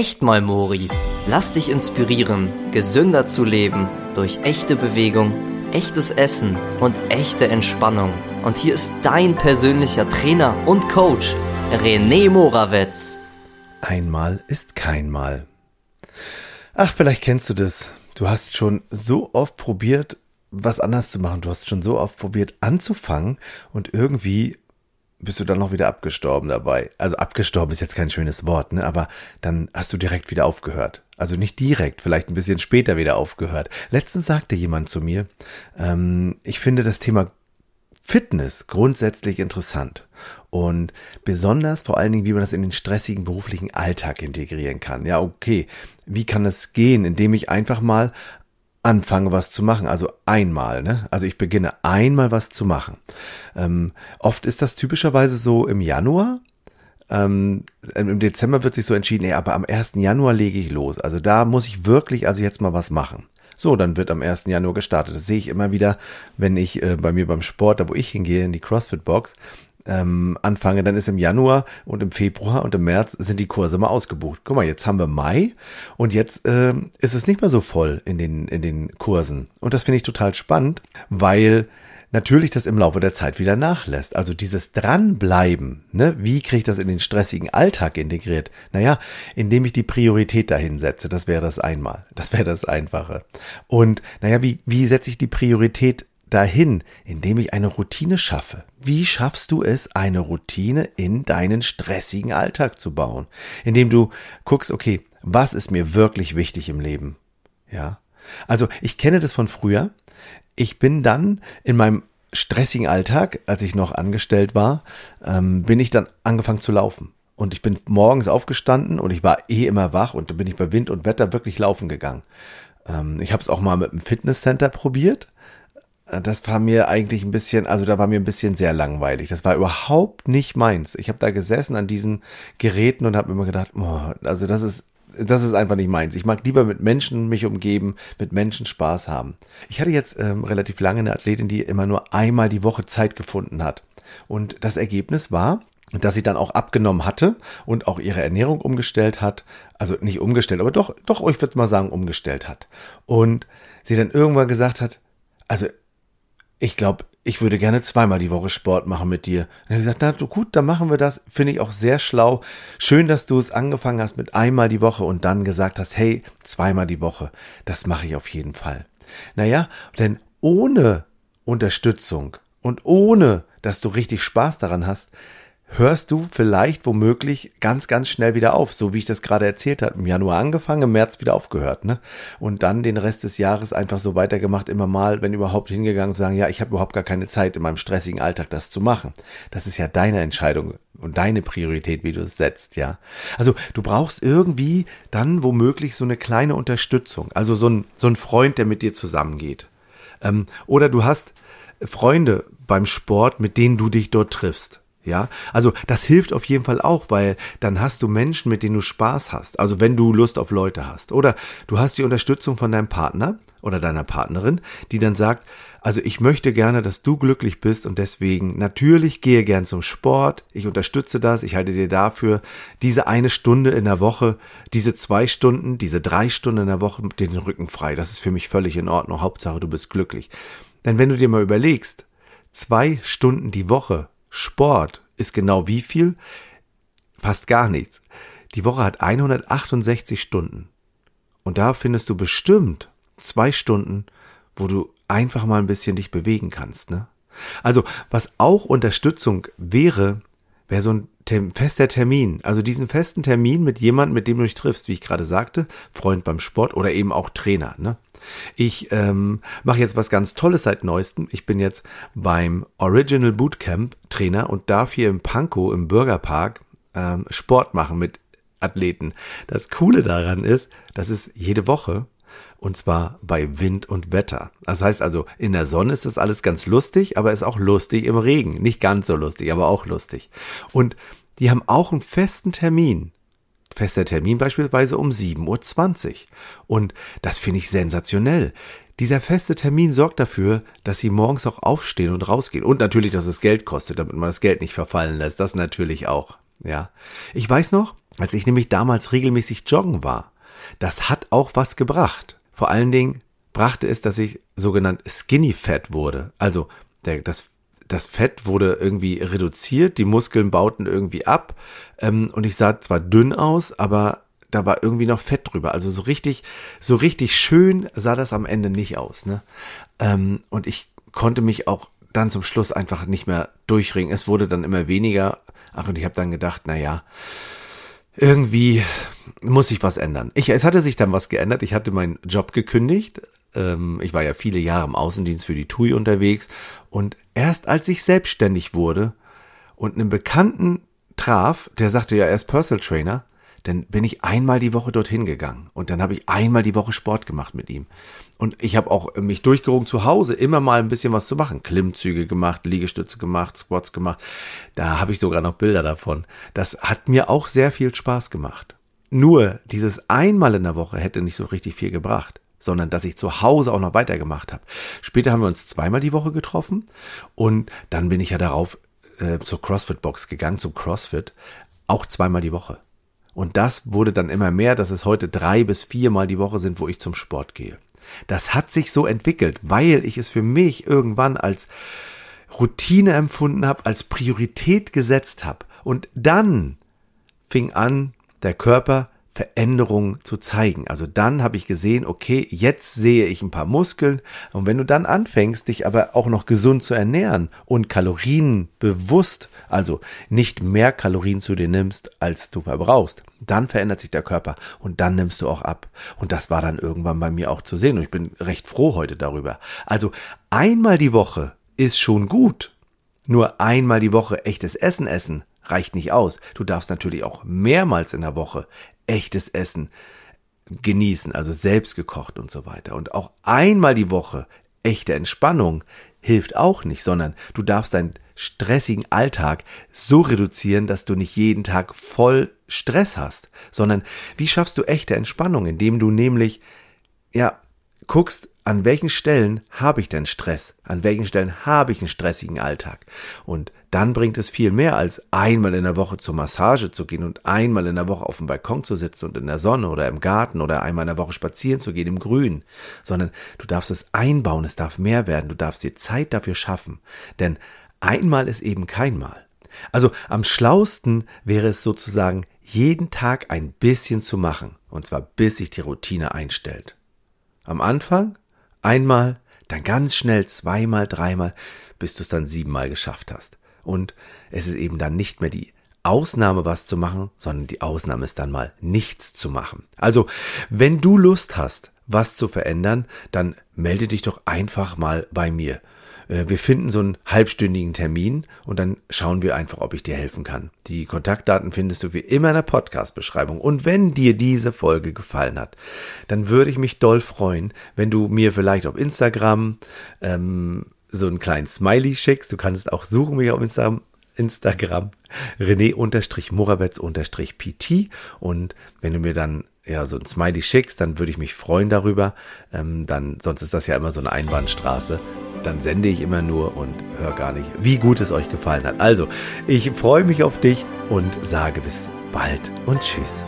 echt mal Mori. Lass dich inspirieren, gesünder zu leben durch echte Bewegung, echtes Essen und echte Entspannung. Und hier ist dein persönlicher Trainer und Coach, René Morawetz. Einmal ist kein Mal. Ach, vielleicht kennst du das. Du hast schon so oft probiert, was anders zu machen. Du hast schon so oft probiert anzufangen und irgendwie bist du dann noch wieder abgestorben dabei. Also abgestorben ist jetzt kein schönes Wort, ne? Aber dann hast du direkt wieder aufgehört. Also nicht direkt, vielleicht ein bisschen später wieder aufgehört. Letztens sagte jemand zu mir, ähm, ich finde das Thema Fitness grundsätzlich interessant und besonders vor allen Dingen, wie man das in den stressigen beruflichen Alltag integrieren kann. Ja, okay, wie kann es gehen, indem ich einfach mal anfange, was zu machen. Also einmal, ne? Also ich beginne einmal was zu machen. Ähm, oft ist das typischerweise so im Januar. Ähm, Im Dezember wird sich so entschieden, nee, aber am 1. Januar lege ich los. Also da muss ich wirklich also jetzt mal was machen. So, dann wird am 1. Januar gestartet. Das sehe ich immer wieder, wenn ich äh, bei mir beim Sport, da wo ich hingehe, in die CrossFit-Box, ähm, anfange, dann ist im Januar und im Februar und im März sind die Kurse mal ausgebucht. Guck mal, jetzt haben wir Mai und jetzt ähm, ist es nicht mehr so voll in den, in den Kursen. Und das finde ich total spannend, weil natürlich das im Laufe der Zeit wieder nachlässt. Also dieses Dranbleiben, ne? wie kriege ich das in den stressigen Alltag integriert? Naja, indem ich die Priorität dahin setze, das wäre das einmal. Das wäre das Einfache. Und naja, wie, wie setze ich die Priorität dahin, indem ich eine Routine schaffe. Wie schaffst du es, eine Routine in deinen stressigen Alltag zu bauen? Indem du guckst, okay, was ist mir wirklich wichtig im Leben? Ja. Also, ich kenne das von früher. Ich bin dann in meinem stressigen Alltag, als ich noch angestellt war, ähm, bin ich dann angefangen zu laufen. Und ich bin morgens aufgestanden und ich war eh immer wach und dann bin ich bei Wind und Wetter wirklich laufen gegangen. Ähm, ich habe es auch mal mit einem Fitnesscenter probiert das war mir eigentlich ein bisschen, also da war mir ein bisschen sehr langweilig. Das war überhaupt nicht meins. Ich habe da gesessen an diesen Geräten und habe immer gedacht, oh, also das ist das ist einfach nicht meins. Ich mag lieber mit Menschen mich umgeben, mit Menschen Spaß haben. Ich hatte jetzt ähm, relativ lange eine Athletin, die immer nur einmal die Woche Zeit gefunden hat. Und das Ergebnis war, dass sie dann auch abgenommen hatte und auch ihre Ernährung umgestellt hat. Also nicht umgestellt, aber doch, doch, ich würde mal sagen, umgestellt hat. Und sie dann irgendwann gesagt hat, also ich glaube, ich würde gerne zweimal die Woche Sport machen mit dir. Und er hat gesagt, na gut, dann machen wir das. Finde ich auch sehr schlau. Schön, dass du es angefangen hast mit einmal die Woche und dann gesagt hast, hey, zweimal die Woche. Das mache ich auf jeden Fall. Naja, denn ohne Unterstützung und ohne, dass du richtig Spaß daran hast, hörst du vielleicht womöglich ganz, ganz schnell wieder auf, so wie ich das gerade erzählt habe. Im Januar angefangen, im März wieder aufgehört, ne? Und dann den Rest des Jahres einfach so weitergemacht, immer mal, wenn überhaupt hingegangen, sagen, ja, ich habe überhaupt gar keine Zeit in meinem stressigen Alltag, das zu machen. Das ist ja deine Entscheidung und deine Priorität, wie du es setzt, ja. Also du brauchst irgendwie dann womöglich so eine kleine Unterstützung, also so ein, so ein Freund, der mit dir zusammengeht. Ähm, oder du hast Freunde beim Sport, mit denen du dich dort triffst. Ja, also das hilft auf jeden Fall auch, weil dann hast du Menschen, mit denen du Spaß hast. Also wenn du Lust auf Leute hast. Oder du hast die Unterstützung von deinem Partner oder deiner Partnerin, die dann sagt, also ich möchte gerne, dass du glücklich bist und deswegen natürlich gehe gern zum Sport. Ich unterstütze das. Ich halte dir dafür diese eine Stunde in der Woche, diese zwei Stunden, diese drei Stunden in der Woche den Rücken frei. Das ist für mich völlig in Ordnung. Hauptsache du bist glücklich. Denn wenn du dir mal überlegst, zwei Stunden die Woche Sport ist genau wie viel? Fast gar nichts. Die Woche hat 168 Stunden. Und da findest du bestimmt zwei Stunden, wo du einfach mal ein bisschen dich bewegen kannst, ne? Also, was auch Unterstützung wäre, wäre so ein fester Termin. Also diesen festen Termin mit jemandem, mit dem du dich triffst, wie ich gerade sagte, Freund beim Sport oder eben auch Trainer, ne? Ich ähm, mache jetzt was ganz Tolles seit neuestem. Ich bin jetzt beim Original Bootcamp Trainer und darf hier im Pankow im Bürgerpark ähm, Sport machen mit Athleten. Das Coole daran ist, das ist jede Woche und zwar bei Wind und Wetter. Das heißt also, in der Sonne ist das alles ganz lustig, aber ist auch lustig im Regen. Nicht ganz so lustig, aber auch lustig. Und die haben auch einen festen Termin fester Termin beispielsweise um 7.20 Uhr. Und das finde ich sensationell. Dieser feste Termin sorgt dafür, dass sie morgens auch aufstehen und rausgehen. Und natürlich, dass es Geld kostet, damit man das Geld nicht verfallen lässt. Das natürlich auch. Ja. Ich weiß noch, als ich nämlich damals regelmäßig joggen war, das hat auch was gebracht. Vor allen Dingen brachte es, dass ich sogenannt skinny fat wurde. Also der, das, das Fett wurde irgendwie reduziert, die Muskeln bauten irgendwie ab ähm, und ich sah zwar dünn aus, aber da war irgendwie noch Fett drüber. Also so richtig, so richtig schön sah das am Ende nicht aus. Ne? Ähm, und ich konnte mich auch dann zum Schluss einfach nicht mehr durchringen. Es wurde dann immer weniger. Ach, und ich habe dann gedacht, na ja, irgendwie muss sich was ändern. Ich, es hatte sich dann was geändert. Ich hatte meinen Job gekündigt. Ähm, ich war ja viele Jahre im Außendienst für die TUI unterwegs. Und erst als ich selbstständig wurde und einen Bekannten traf, der sagte ja, er ist Personal Trainer, dann bin ich einmal die Woche dorthin gegangen und dann habe ich einmal die Woche Sport gemacht mit ihm. Und ich habe auch mich durchgerungen zu Hause, immer mal ein bisschen was zu machen. Klimmzüge gemacht, Liegestütze gemacht, Squats gemacht. Da habe ich sogar noch Bilder davon. Das hat mir auch sehr viel Spaß gemacht. Nur dieses einmal in der Woche hätte nicht so richtig viel gebracht, sondern dass ich zu Hause auch noch weitergemacht habe. Später haben wir uns zweimal die Woche getroffen und dann bin ich ja darauf äh, zur CrossFit-Box gegangen, zum CrossFit, auch zweimal die Woche. Und das wurde dann immer mehr, dass es heute drei bis viermal die Woche sind, wo ich zum Sport gehe. Das hat sich so entwickelt, weil ich es für mich irgendwann als Routine empfunden habe, als Priorität gesetzt habe. Und dann fing an, der Körper Veränderungen zu zeigen. Also dann habe ich gesehen, okay, jetzt sehe ich ein paar Muskeln. Und wenn du dann anfängst, dich aber auch noch gesund zu ernähren und Kalorien bewusst, also nicht mehr Kalorien zu dir nimmst, als du verbrauchst, dann verändert sich der Körper und dann nimmst du auch ab. Und das war dann irgendwann bei mir auch zu sehen. Und ich bin recht froh heute darüber. Also einmal die Woche ist schon gut. Nur einmal die Woche echtes Essen essen reicht nicht aus. Du darfst natürlich auch mehrmals in der Woche echtes Essen genießen, also selbst gekocht und so weiter. Und auch einmal die Woche echte Entspannung hilft auch nicht, sondern du darfst deinen stressigen Alltag so reduzieren, dass du nicht jeden Tag voll Stress hast, sondern wie schaffst du echte Entspannung, indem du nämlich ja guckst, an welchen Stellen habe ich denn Stress? An welchen Stellen habe ich einen stressigen Alltag? Und dann bringt es viel mehr als einmal in der Woche zur Massage zu gehen und einmal in der Woche auf dem Balkon zu sitzen und in der Sonne oder im Garten oder einmal in der Woche spazieren zu gehen im Grün, sondern du darfst es einbauen, es darf mehr werden, du darfst dir Zeit dafür schaffen, denn einmal ist eben kein Mal. Also am schlausten wäre es sozusagen, jeden Tag ein bisschen zu machen, und zwar bis sich die Routine einstellt. Am Anfang einmal, dann ganz schnell zweimal, dreimal, bis du es dann siebenmal geschafft hast. Und es ist eben dann nicht mehr die Ausnahme, was zu machen, sondern die Ausnahme ist dann mal nichts zu machen. Also, wenn du Lust hast, was zu verändern, dann melde dich doch einfach mal bei mir. Äh, wir finden so einen halbstündigen Termin und dann schauen wir einfach, ob ich dir helfen kann. Die Kontaktdaten findest du wie immer in der Podcast-Beschreibung. Und wenn dir diese Folge gefallen hat, dann würde ich mich doll freuen, wenn du mir vielleicht auf Instagram ähm, so einen kleinen Smiley schickst. Du kannst auch suchen mich auf Instagram. Instagram René-Morawetz-PT und wenn du mir dann ja so ein Smiley schickst, dann würde ich mich freuen darüber. Ähm, dann sonst ist das ja immer so eine Einbahnstraße dann sende ich immer nur und höre gar nicht, wie gut es euch gefallen hat. Also, ich freue mich auf dich und sage bis bald und tschüss.